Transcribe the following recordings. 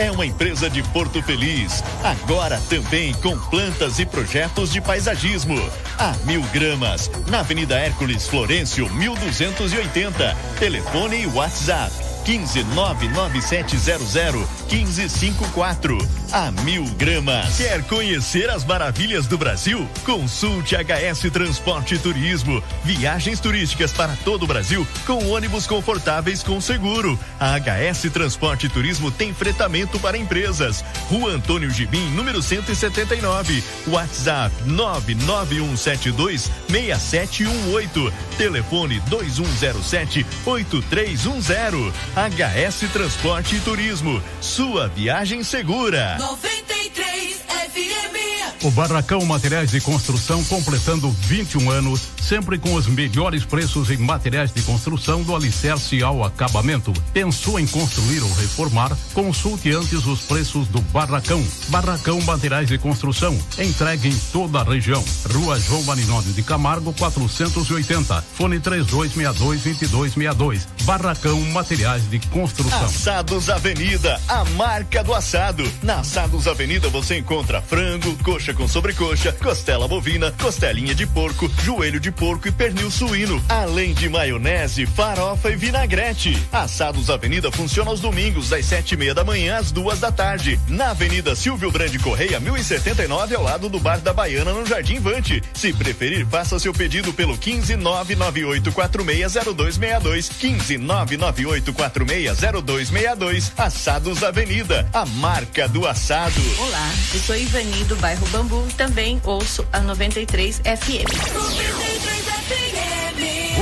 é uma empresa de Porto Feliz. Agora também com plantas e projetos de paisagismo. A mil gramas, na Avenida Hércules Florencio, 1280. Telefone e WhatsApp 15 99700 1554. A mil gramas. Quer conhecer as maravilhas do Brasil? Consulte HS Transporte e Turismo. Viagens turísticas para todo o Brasil com ônibus confortáveis com seguro. A HS Transporte e Turismo tem fretamento para empresas. Rua Antônio Gibim, número 179. WhatsApp 99172 6718. Telefone 2107 8310. HS Transporte e Turismo. Sua viagem segura. 93 FM. O Barracão Materiais de Construção completando 21 anos, sempre com os melhores preços em materiais de construção do alicerce ao acabamento. Pensou em construir ou reformar? Consulte antes os preços do Barracão. Barracão Materiais de Construção, entregue em toda a região. Rua João Marinódio de Camargo, 480. Fone 3262 2262. Barracão Materiais de Construção. Assados Avenida, a marca do assado. Na Assados Avenida você encontra frango, coxa coxa com sobrecoxa, costela bovina, costelinha de porco, joelho de porco e pernil suíno, além de maionese, farofa e vinagrete. Assados Avenida funciona aos domingos das sete e meia da manhã às duas da tarde, na Avenida Silvio Brande Correia 1079 ao lado do Bar da Baiana no Jardim Vante. Se preferir, faça seu pedido pelo 15 998460262 15 998460262 Assados Avenida, a marca do assado. Olá, eu sou Ivani do bairro Bambu também ouço a 93 FM. 93 FM.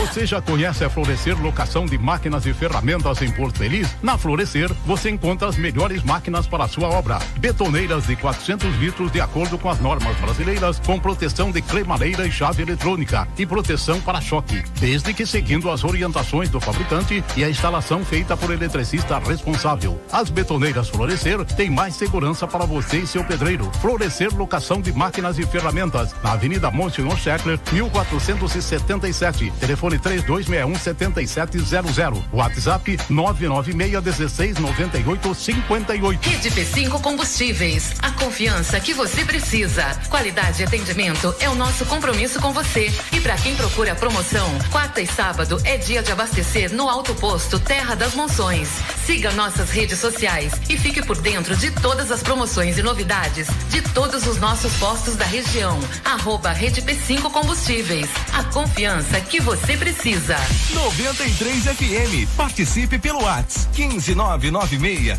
Você já conhece a Florescer Locação de Máquinas e Ferramentas em Porto Feliz? Na Florescer, você encontra as melhores máquinas para a sua obra. Betoneiras de 400 litros de acordo com as normas brasileiras, com proteção de cremadeira e chave eletrônica e proteção para choque, desde que seguindo as orientações do fabricante e a instalação feita por eletricista responsável. As betoneiras Florescer têm mais segurança para você e seu pedreiro. Florescer Locação de Máquinas e Ferramentas, na Avenida Monsenhor Scheckler, 1477. Telefone telefone 3261 7700. WhatsApp 996 16 58. Rede P5 Combustíveis. A confiança que você precisa. Qualidade e atendimento é o nosso compromisso com você. E para quem procura promoção, quarta e sábado é dia de abastecer no Alto Posto Terra das Monções. Siga nossas redes sociais e fique por dentro de todas as promoções e novidades de todos os nossos postos da região. Arroba Rede P5 Combustíveis. A confiança que você precisa. 93 FM. Participe pelo WhatsApp 15996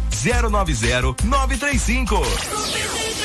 090 935.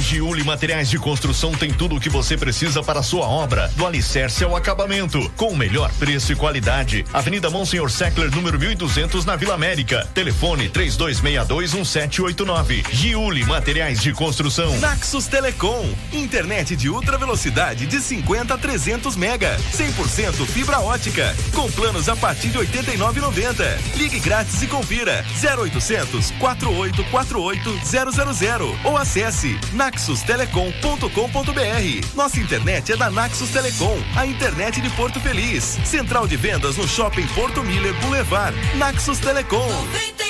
93 a Giuli Materiais de Construção tem tudo o que você precisa para a sua obra, do alicerce ao acabamento, com o melhor preço e qualidade. Avenida Monsenhor Seckler, número 1200, na Vila América. Telefone 32621789. Giuli Materiais de Construção. Naxos Telecom, internet de ultra velocidade de 50 a 300 mega, 100% fibra ótica, com planos a partir de 89,90. Ligue grátis e confira 0800 4848 000 ou acesse naxustelecom.com.br. Nossa internet é da Naxus Telecom, a internet de Porto Feliz. Central de vendas no Shopping Porto Miller Boulevard. Naxus Telecom. 93 FM.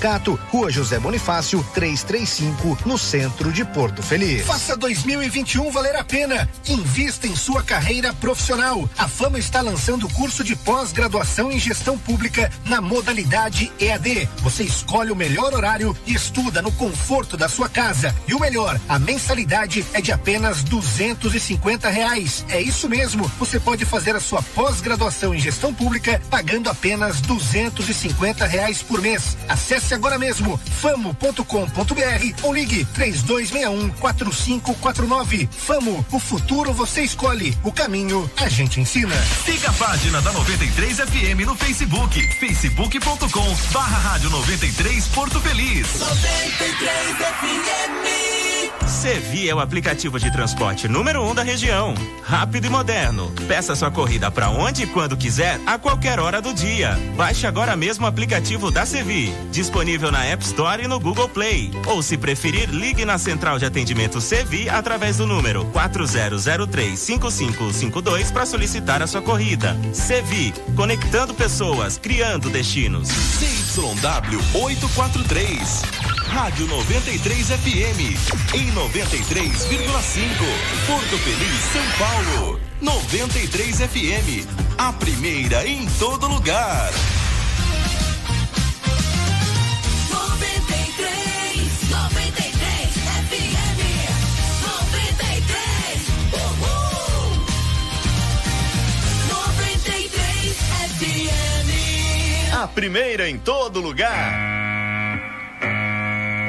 Sindicato, Rua José Bonifácio, 335, no centro de Porto Feliz. Faça 2021 valer a pena. Invista em sua carreira profissional. A Fama está lançando o curso de pós-graduação em gestão pública na modalidade EAD. Você escolhe o melhor horário e estuda no conforto da sua casa. E o melhor, a mensalidade é de apenas duzentos e cinquenta reais. É isso mesmo. Você pode fazer a sua pós-graduação em gestão pública pagando apenas duzentos e cinquenta reais por mês. Acesse Acesse agora mesmo famo.com.br ou ligue 3261 4549. Famo, o futuro você escolhe, o caminho caminho a gente ensina. Siga a página da 93 FM no Facebook, facebook.com barra rádio 93 Porto Feliz. 93 FM. Sevi é o aplicativo de transporte número um da região. Rápido e moderno. Peça sua corrida para onde e quando quiser, a qualquer hora do dia. Baixe agora mesmo o aplicativo da Sevi. Disponível na App Store e no Google Play. Ou se preferir, ligue na central de atendimento Sevi através do número 40035552 para solicitar a sua corrida. Sevi, conectando pessoas, criando destinos. CYW 843. Rádio 93 FM. Em 93,5. Porto Feliz, São Paulo. 93 FM. A primeira em todo lugar. 93, 93 FM. 93. Uhul. 93 FM. A primeira em todo lugar.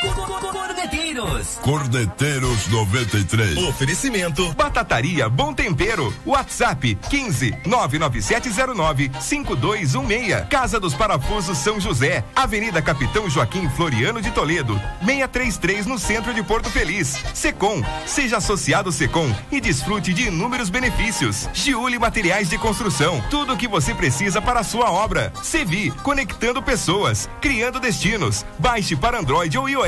Corneteiros. Cordeteiros 93. Oferecimento. Batataria Bom Tempero. WhatsApp 15 99709 5216. Casa dos Parafusos São José. Avenida Capitão Joaquim Floriano de Toledo. 633 no centro de Porto Feliz. Secom. Seja associado Secom e desfrute de inúmeros benefícios. Giuli Materiais de Construção. Tudo o que você precisa para a sua obra. Sevi. Conectando pessoas. Criando destinos. Baixe para Android ou iOS.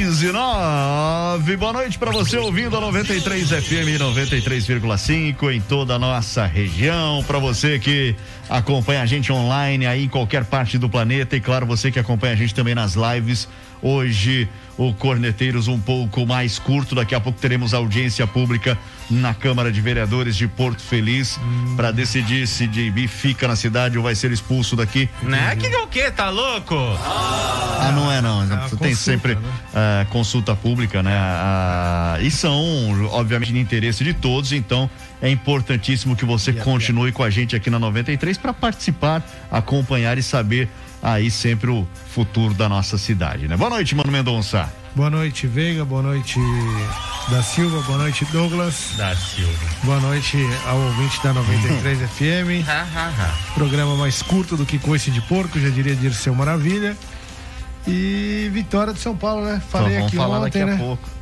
Seis e nove. Boa noite para você ouvindo a 93 FM 93,5 em toda a nossa região. Para você que acompanha a gente online aí em qualquer parte do planeta e claro você que acompanha a gente também nas lives. Hoje o Corneteiros um pouco mais curto. Daqui a pouco teremos audiência pública na Câmara de Vereadores de Porto Feliz hum. para decidir se JB fica na cidade ou vai ser expulso daqui. Né? Que é o quê? Tá louco? Ah, não é não. É Tem consulta, sempre né? uh, consulta pública, né? Uh, e são, obviamente, de interesse de todos, então é importantíssimo que você continue com a gente aqui na 93 para participar, acompanhar e saber aí sempre o futuro da nossa cidade, né? Boa noite, Mano Mendonça. Boa noite, Veiga. Boa noite, da Silva. Boa noite, Douglas. Da Silva. Boa noite ao ouvinte da 93 FM. Programa mais curto do que coice de porco, já diria Dirceu Maravilha. E vitória do São Paulo, né? Falei então, aqui falar ontem, daqui né? a pouco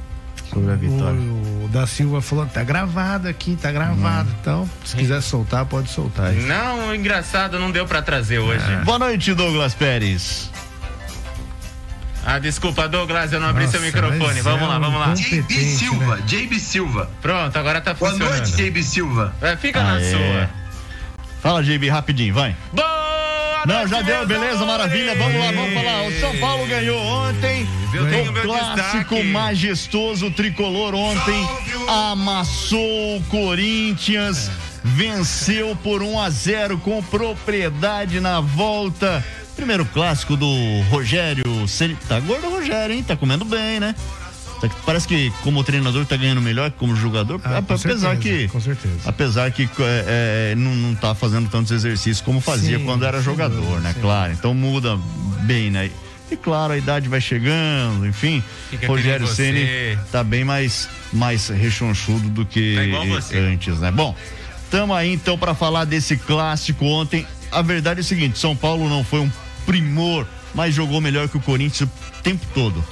sobre a vitória. O, o da Silva falou, tá gravado aqui, tá gravado. Hum. Então, se quiser soltar, pode soltar. Isso. Não, engraçado, não deu para trazer hoje. É. Boa noite, Douglas Pérez. Ah, desculpa, Douglas, eu não abri Nossa, seu microfone. Vamos é lá, vamos lá. JB Silva, né? JB Silva. Pronto, agora tá funcionando. Boa noite, JB Silva. É, fica ah, na é. sua. Fala, JB, rapidinho, vai. Boa Não, já deu, beleza, maravilha. Vamos lá, vamos falar. O São Paulo ganhou ontem. O clássico destaque. majestoso tricolor ontem amassou o Corinthians. Venceu por 1 a 0 com propriedade na volta. Primeiro clássico do Rogério. Tá gordo o Rogério, hein? Tá comendo bem, né? Parece que como treinador tá ganhando melhor que como jogador, ah, apesar certeza, que com certeza. apesar que é, é, não, não tá fazendo tantos exercícios como fazia Sim, quando era jogador, sim, né? sim. Claro, então muda bem, né? E claro, a idade vai chegando, enfim. Fica Rogério Ceni tá bem mais mais rechonchudo do que Tá antes, né? Bom, tamo aí então para falar desse clássico ontem. A verdade é o seguinte, São Paulo não foi um primor, mas jogou melhor que o Corinthians o tempo todo.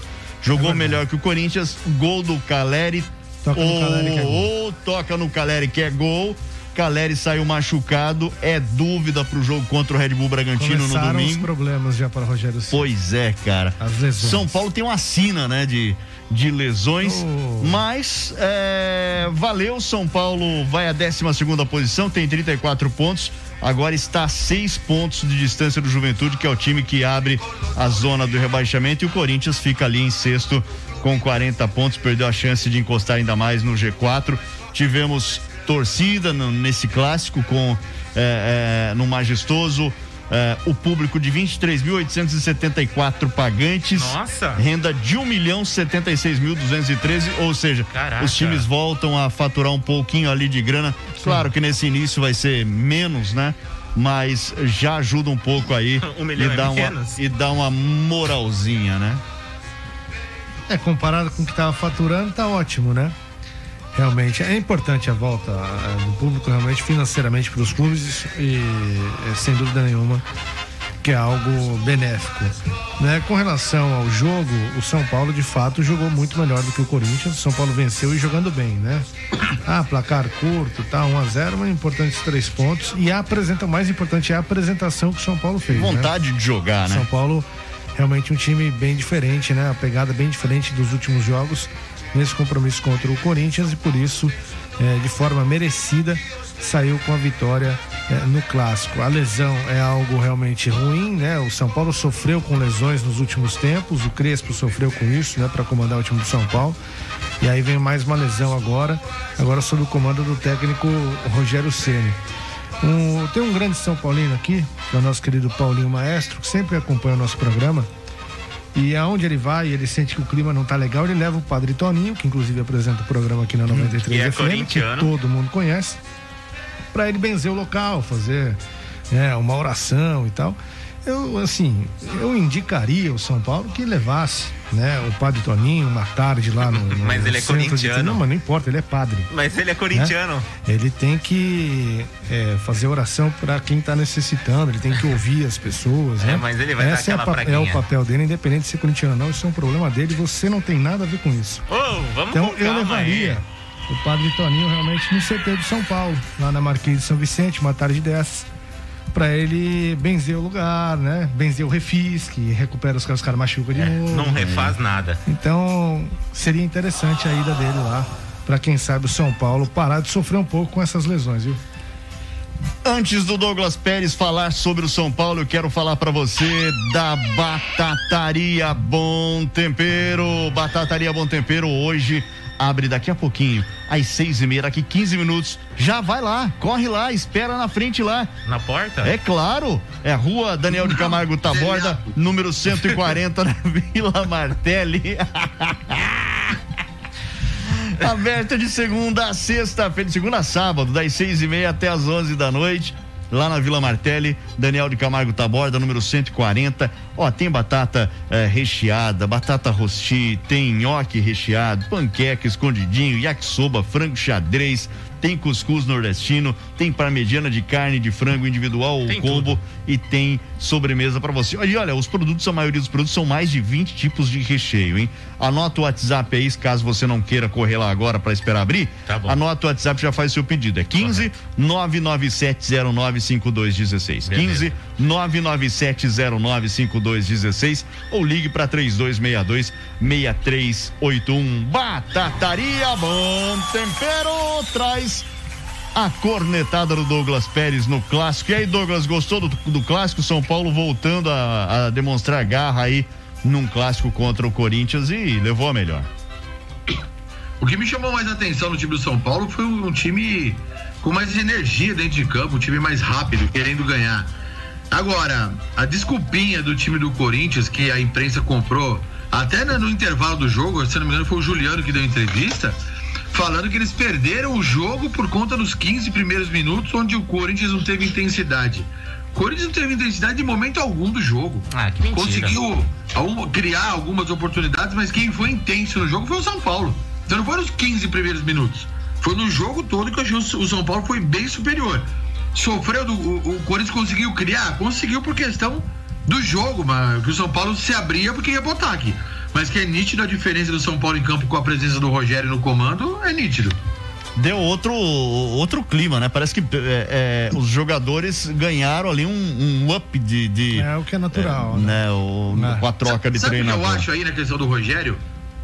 Jogou É melhor que o Corinthians, gol do Caleri. Toca no ou, Caleri que é gol. ou toca no Caleri que é gol. Caleri saiu machucado, é dúvida pro jogo contra o Red Bull Bragantino no Começaram os domingo. problemas já para o Rogério Ceni. Pois é, cara. As lesões. São Paulo tem uma sina, né, de, de lesões, Oh. mas é, valeu, São Paulo vai à 12 segunda posição, tem 34 pontos, agora está a seis pontos de distância do Juventude, que é o time que abre a zona do rebaixamento, e o Corinthians fica ali em sexto com 40 pontos, perdeu a chance de encostar ainda mais no G4. Tivemos torcida no- nesse clássico com é, é, no majestoso. é, o público de 23.874 pagantes. Nossa! Renda de 1 milhão 76.213, ou seja, Caraca. os times voltam a faturar um pouquinho ali de grana. Claro que nesse início vai ser menos, né? Mas já ajuda um pouco aí Um milhão e, é dá uma, menos? e dá uma moralzinha, né? É, comparado com o que estava faturando, tá ótimo, né? Realmente, é importante a volta do público, realmente, financeiramente para os clubes e, é, sem dúvida nenhuma, que é algo benéfico. Né? Com relação ao jogo, o São Paulo, de fato, jogou muito melhor do que o Corinthians. O São Paulo venceu e jogando bem, né? Ah, placar curto, tá, 1 a 0 mas importantes três pontos. E a apresenta, o mais importante é a apresentação que o São Paulo fez. né? Vontade de jogar, né? São Paulo realmente um time bem diferente, né? A pegada bem diferente dos últimos jogos nesse compromisso contra o Corinthians e por isso, eh, de forma merecida, saiu com a vitória eh, no clássico. A lesão é algo realmente ruim, né? O São Paulo sofreu com lesões nos últimos tempos, o Crespo sofreu com isso, né? Para comandar o time do São Paulo. E aí vem mais uma lesão agora, agora sob o comando do técnico Rogério Ceni. Um, tem um grande São Paulino aqui, que é o nosso querido Paulinho Maestro, que sempre acompanha o nosso programa. E aonde ele vai, ele sente que o clima não tá legal, ele leva o Padre Toninho, que inclusive apresenta o programa aqui na 93 que é FM, que corintiano. todo mundo conhece, para ele benzer o local, fazer né, uma oração e tal. Eu, assim, eu indicaria o São Paulo que levasse, né, o Padre Toninho uma tarde lá no, no Mas ele é de- corintiano. Não, mas não importa, ele é padre. Mas ele é corintiano. Ele tem que é, fazer oração para quem está necessitando, ele tem que ouvir as pessoas, né? É, mas ele vai dar Essa é, a aquela pa- é o papel dele, independente de ser corintiano ou não, isso é um problema dele, você não tem nada a ver com isso. Ô, vamos então eu levaria aí. o Padre Toninho realmente no CT de São Paulo, lá na Marquês de São Vicente, uma tarde dessas, para ele benzer o lugar, né? Benzer o refis, que recupera os caras, os caras machucam de novo. É, Não refaz nada. Então, seria interessante a ida dele lá, para quem sabe o São Paulo parar de sofrer um pouco com essas lesões, viu? Antes do Douglas Pérez falar sobre o São Paulo, eu quero falar pra você da Batataria Bom Tempero. Batataria Bom Tempero hoje abre daqui a pouquinho, às seis e meia, daqui 15 minutos. Já vai lá, corre lá, espera na frente lá. Na porta? É claro, é Rua Daniel de Camargo Taborda, número 140, na Vila Martelli. Aberta de segunda a sexta-feira, de segunda a sábado, das seis e meia até as onze da noite. Lá na Vila Martelli, Daniel de Camargo Taborda, número 140. Ó, tem batata eh, recheada, batata rosti, tem nhoque recheado, panqueca escondidinho, yakisoba, frango xadrez, tem cuscuz nordestino, tem parmegiana de carne de frango individual ou combo e tem sobremesa pra você. E olha, os produtos, a maioria dos produtos são mais de 20 tipos de recheio, hein? Anota o WhatsApp aí, caso você não queira correr lá agora pra esperar abrir. Tá bom. Anota o WhatsApp, já faz seu pedido. É 15 997095216. 15 997095216 ou ligue pra 3262 6381. Batataria Bom Tempero traz a cornetada do Douglas Pérez no clássico. E aí, Douglas, gostou do, do clássico? São Paulo voltando a, a demonstrar garra aí num clássico contra o Corinthians e levou a melhor. O que me chamou mais atenção no time do São Paulo foi um time com mais energia dentro de campo, um time mais rápido, querendo ganhar. Agora, a desculpinha do time do Corinthians que a imprensa comprou, até no, intervalo do jogo, se não me engano, foi o Juliano que deu entrevista, falando que eles perderam o jogo por conta dos 15 primeiros minutos, onde o Corinthians não teve intensidade. O Corinthians não teve intensidade em momento algum do jogo. Ah, que mentira. Conseguiu criar algumas oportunidades, mas quem foi intenso no jogo foi o São Paulo. Então não foi nos 15 primeiros minutos. Foi no jogo todo que eu achei o o São Paulo foi bem superior. Sofreu do. O, o Corinthians conseguiu criar? Conseguiu por questão do jogo, mas que o São Paulo se abria porque ia pro ataque. Mas que é nítido a diferença do São Paulo em campo com a presença do Rogério no comando, é nítido. Deu outro, outro clima, né? Parece que é, é, os jogadores ganharam ali um, um up de. de É o que é natural, é, né? O, É. Com a troca de Sabe o que treinador. eu acho aí na questão do Rogério?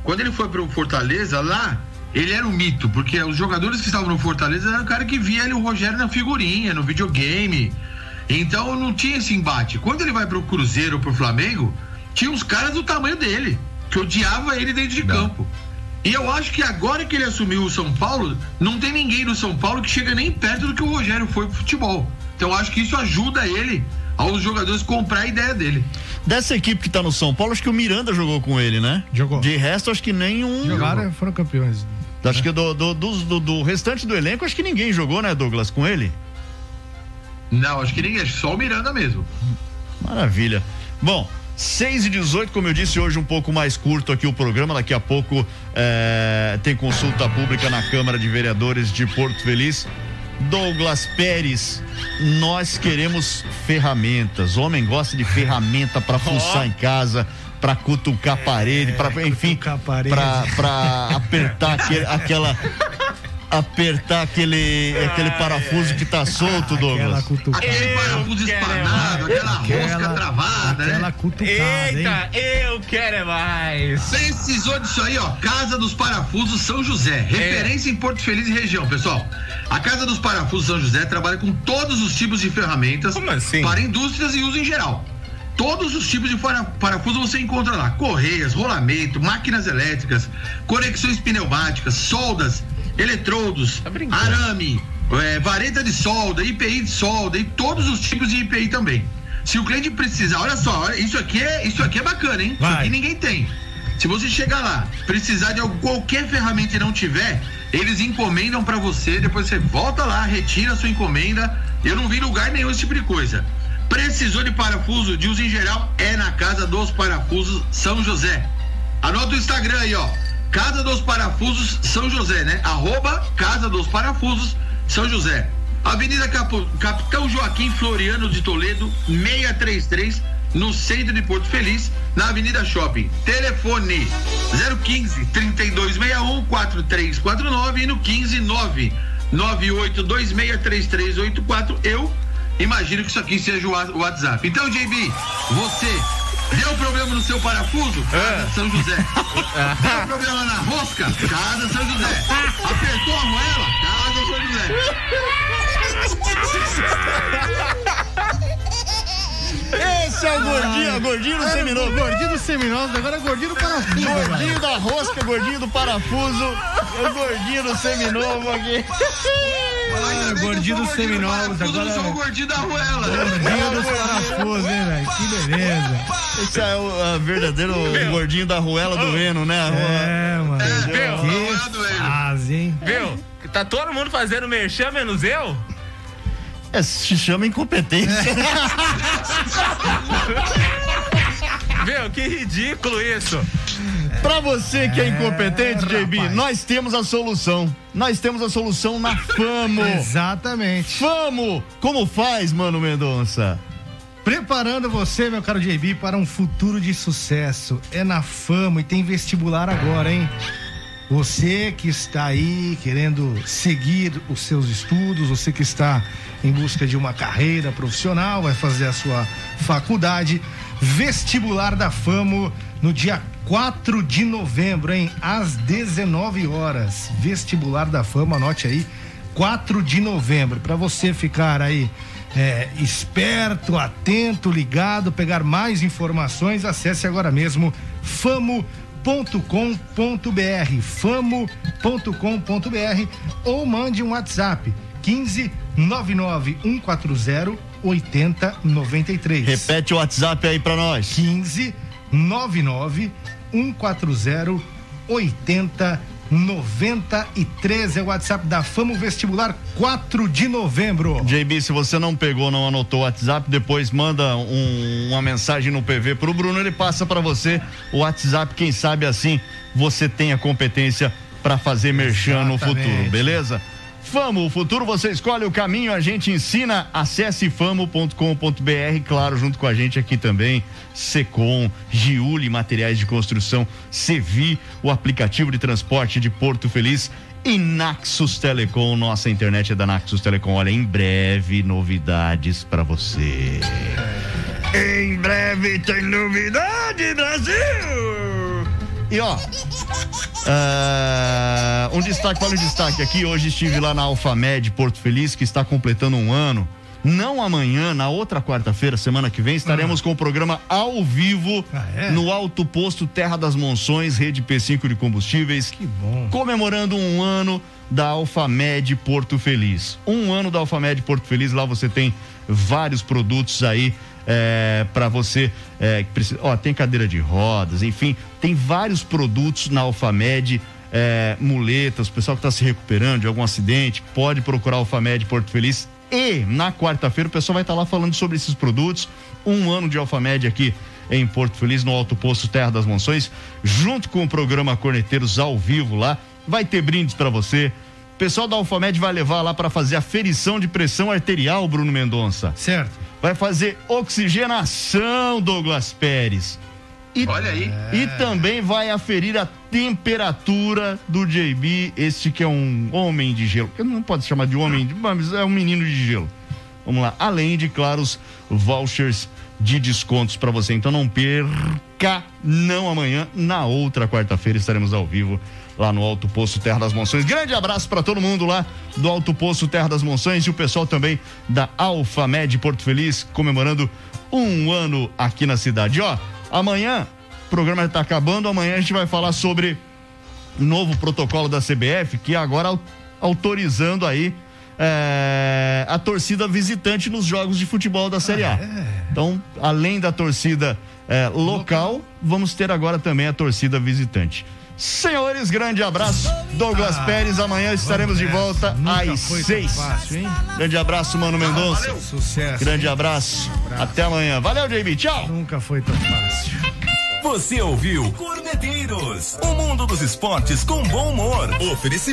Quando ele foi pro Fortaleza, lá, ele era um mito, porque os jogadores que estavam no Fortaleza eram o cara que via ele, o Rogério na figurinha, no videogame. Então não tinha esse embate. Quando ele vai pro Cruzeiro ou pro Flamengo, tinha uns caras do tamanho dele, que odiava ele dentro de campo. E eu acho que agora que ele assumiu o São Paulo, não tem ninguém no São Paulo que chega nem perto do que o Rogério foi pro futebol. Então eu acho que isso ajuda ele aos jogadores comprar a ideia dele. Dessa equipe que tá no São Paulo, acho que o Miranda jogou com ele, né? Jogou. De resto, acho que nenhum. Jogaram, foram campeões. Acho que do, do, do- do restante do elenco, acho que ninguém jogou, né, Douglas, com ele? Não, acho que ninguém, acho que só o Miranda mesmo. Maravilha. Bom, 6 e 18, como eu disse, hoje um pouco mais curto aqui o programa. Daqui a pouco eh, tem consulta pública na Câmara de Vereadores de Porto Feliz. Douglas Pérez, nós queremos ferramentas. O homem gosta de ferramenta para fuçar em casa, para cutucar a parede, para enfim, para apertar aquele- aquela apertar aquele aquele parafuso que tá solto, Douglas. Aquele parafuso espanado, aquela rosca travada, né? Aquela cutucada, Eita, eu quero é mais. Precisou disso aí, ó. Casa dos Parafusos São José. Referência em Porto Feliz e região, pessoal. A Casa dos Parafusos São José trabalha com todos os tipos de ferramentas para indústrias e uso em geral. Todos os tipos de para- parafuso você encontra lá: correias, rolamento, máquinas elétricas, conexões pneumáticas, soldas, eletrodos, arame, é, vareta de solda, IPI de solda e todos os tipos de IPI também. Se o cliente precisar, olha só, isso aqui é, isso aqui é bacana, hein? Isso aqui ninguém tem. Se você chegar lá, precisar de algum- qualquer ferramenta e não tiver, eles encomendam pra você, depois você volta lá, retira a sua encomenda. Eu não vi lugar nenhum esse tipo de coisa. Precisou de parafuso de uso em geral, é na Casa dos Parafusos São José. Anota o Instagram aí, ó. Casa dos Parafusos São José, né? Arroba Casa dos Parafusos São José. Avenida Capo- Capitão Joaquim Floriano de Toledo, 633, no centro de Porto Feliz, na Avenida Shopping. Telefone 015 3261 4349 e no 15 9 98263384. Eu imagino que isso aqui seja o WhatsApp. Então, JB, você deu problema no seu parafuso? Casa São José. Deu problema na rosca? Casa São José. Apertou a moela? Casa São José. Esse é o gordinho, gordinho do Era seminovo. o Gordinho do seminovo, agora é gordinho do parafuso. Gordinho da rosca, gordinho do parafuso. É o gordinho do seminovo aqui. Ah, gordinho dos seminovos, agora Não sou o gordinho da arruela. Gordinho dos parafusos, hein, velho? Que beleza. Esse é o a verdadeiro gordinho da ruela do Eno, né? É, mano. Viu? Que fase, hein? Viu? Tá todo mundo fazendo merchan, menos eu? É, se chama incompetência. Viu? Que ridículo isso. Pra você que é incompetente, JB, rapaz. nós temos a solução. Nós temos a solução na Famo. Exatamente. Famo! Como faz, mano Mendonça? Preparando você, meu caro JB, para um futuro de sucesso. É na fama e tem vestibular agora, hein? Você que está aí querendo seguir os seus estudos, você que está em busca de uma carreira profissional, vai fazer a sua faculdade, vestibular da Famo no dia 4 de novembro, hein? Às 19 horas. Vestibular da Fama, anote aí, 4 de novembro, para você ficar aí é, esperto, atento, ligado, pegar mais informações, acesse agora mesmo famo.com.br, famo.com.br ou mande um WhatsApp 15 99 140 8093. Repete o WhatsApp aí pra nós. 15 99 140 8093 é o WhatsApp da Famo Vestibular 4 de novembro. JB, se você não pegou, não anotou o WhatsApp, depois manda um- uma mensagem no PV pro Bruno, ele passa pra você o WhatsApp, quem sabe assim você tem a competência pra fazer merchan no futuro, beleza? Famo, o futuro você escolhe o caminho, a gente ensina. Acesse famo.com.br, claro, junto com a gente aqui também. Secom, Giuli Materiais de Construção, Sevi, o aplicativo de transporte de Porto Feliz e Naxos Telecom. Nossa internet é da Naxos Telecom. Olha, em breve, novidades pra você. Em breve tem novidade, Brasil! E ó, ah, um destaque, olha um destaque aqui. Hoje estive lá na Alfamed Porto Feliz, que está completando um ano. Não amanhã, na outra quarta-feira, semana que vem, estaremos com o programa ao vivo no Alto Posto Terra das Monções, Rede P5 de Combustíveis. Que bom. Comemorando um ano da Alfamed Porto Feliz. Um ano da Alfamed Porto Feliz, lá você tem vários produtos aí é, para você é, que precisa. Ó, tem cadeira de rodas, enfim, tem vários produtos na Alfamed. É, muletas, o pessoal que está se recuperando de algum acidente, pode procurar a Alfamed Porto Feliz. E na quarta-feira o pessoal vai estar lá falando sobre esses produtos. Um ano de Alfamed aqui em Porto Feliz, no Alto Posto Terra das Monções, junto com o programa Corneteiros ao vivo lá. Vai ter brindes para você. O pessoal da Alfamed vai levar lá para fazer a ferição de pressão arterial, Bruno Mendonça. Certo. Vai fazer oxigenação, Douglas Pérez. E, Olha aí. E também vai aferir a temperatura do JB, este que é um homem de gelo. Eu não pode chamar de homem, de- mas é um menino de gelo. Vamos lá. Além de, claro, os vouchers de descontos para você. Então não perca, não amanhã, na outra quarta-feira estaremos ao vivo lá no Alto Poço Terra das Monções. Grande abraço para todo mundo lá do Alto Poço Terra das Monções e o pessoal também da Alfamed Porto Feliz comemorando um ano aqui na cidade. Ó, amanhã o programa está acabando, amanhã a gente vai falar sobre novo protocolo da CBF que agora au- autorizando aí é, a torcida visitante nos jogos de futebol da Série A. Então, além da torcida é, local, vamos ter agora também a torcida visitante. Senhores, grande abraço. Douglas Pérez, amanhã estaremos de volta Nunca às seis. fácil, hein? Grande abraço, Mano Mendonça. Sucesso. Grande abraço. Até amanhã. Valeu, JB. Tchau. Nunca foi tão fácil. Você ouviu Corneteiros, o mundo dos esportes com bom humor. Oferecimento